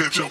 catch up.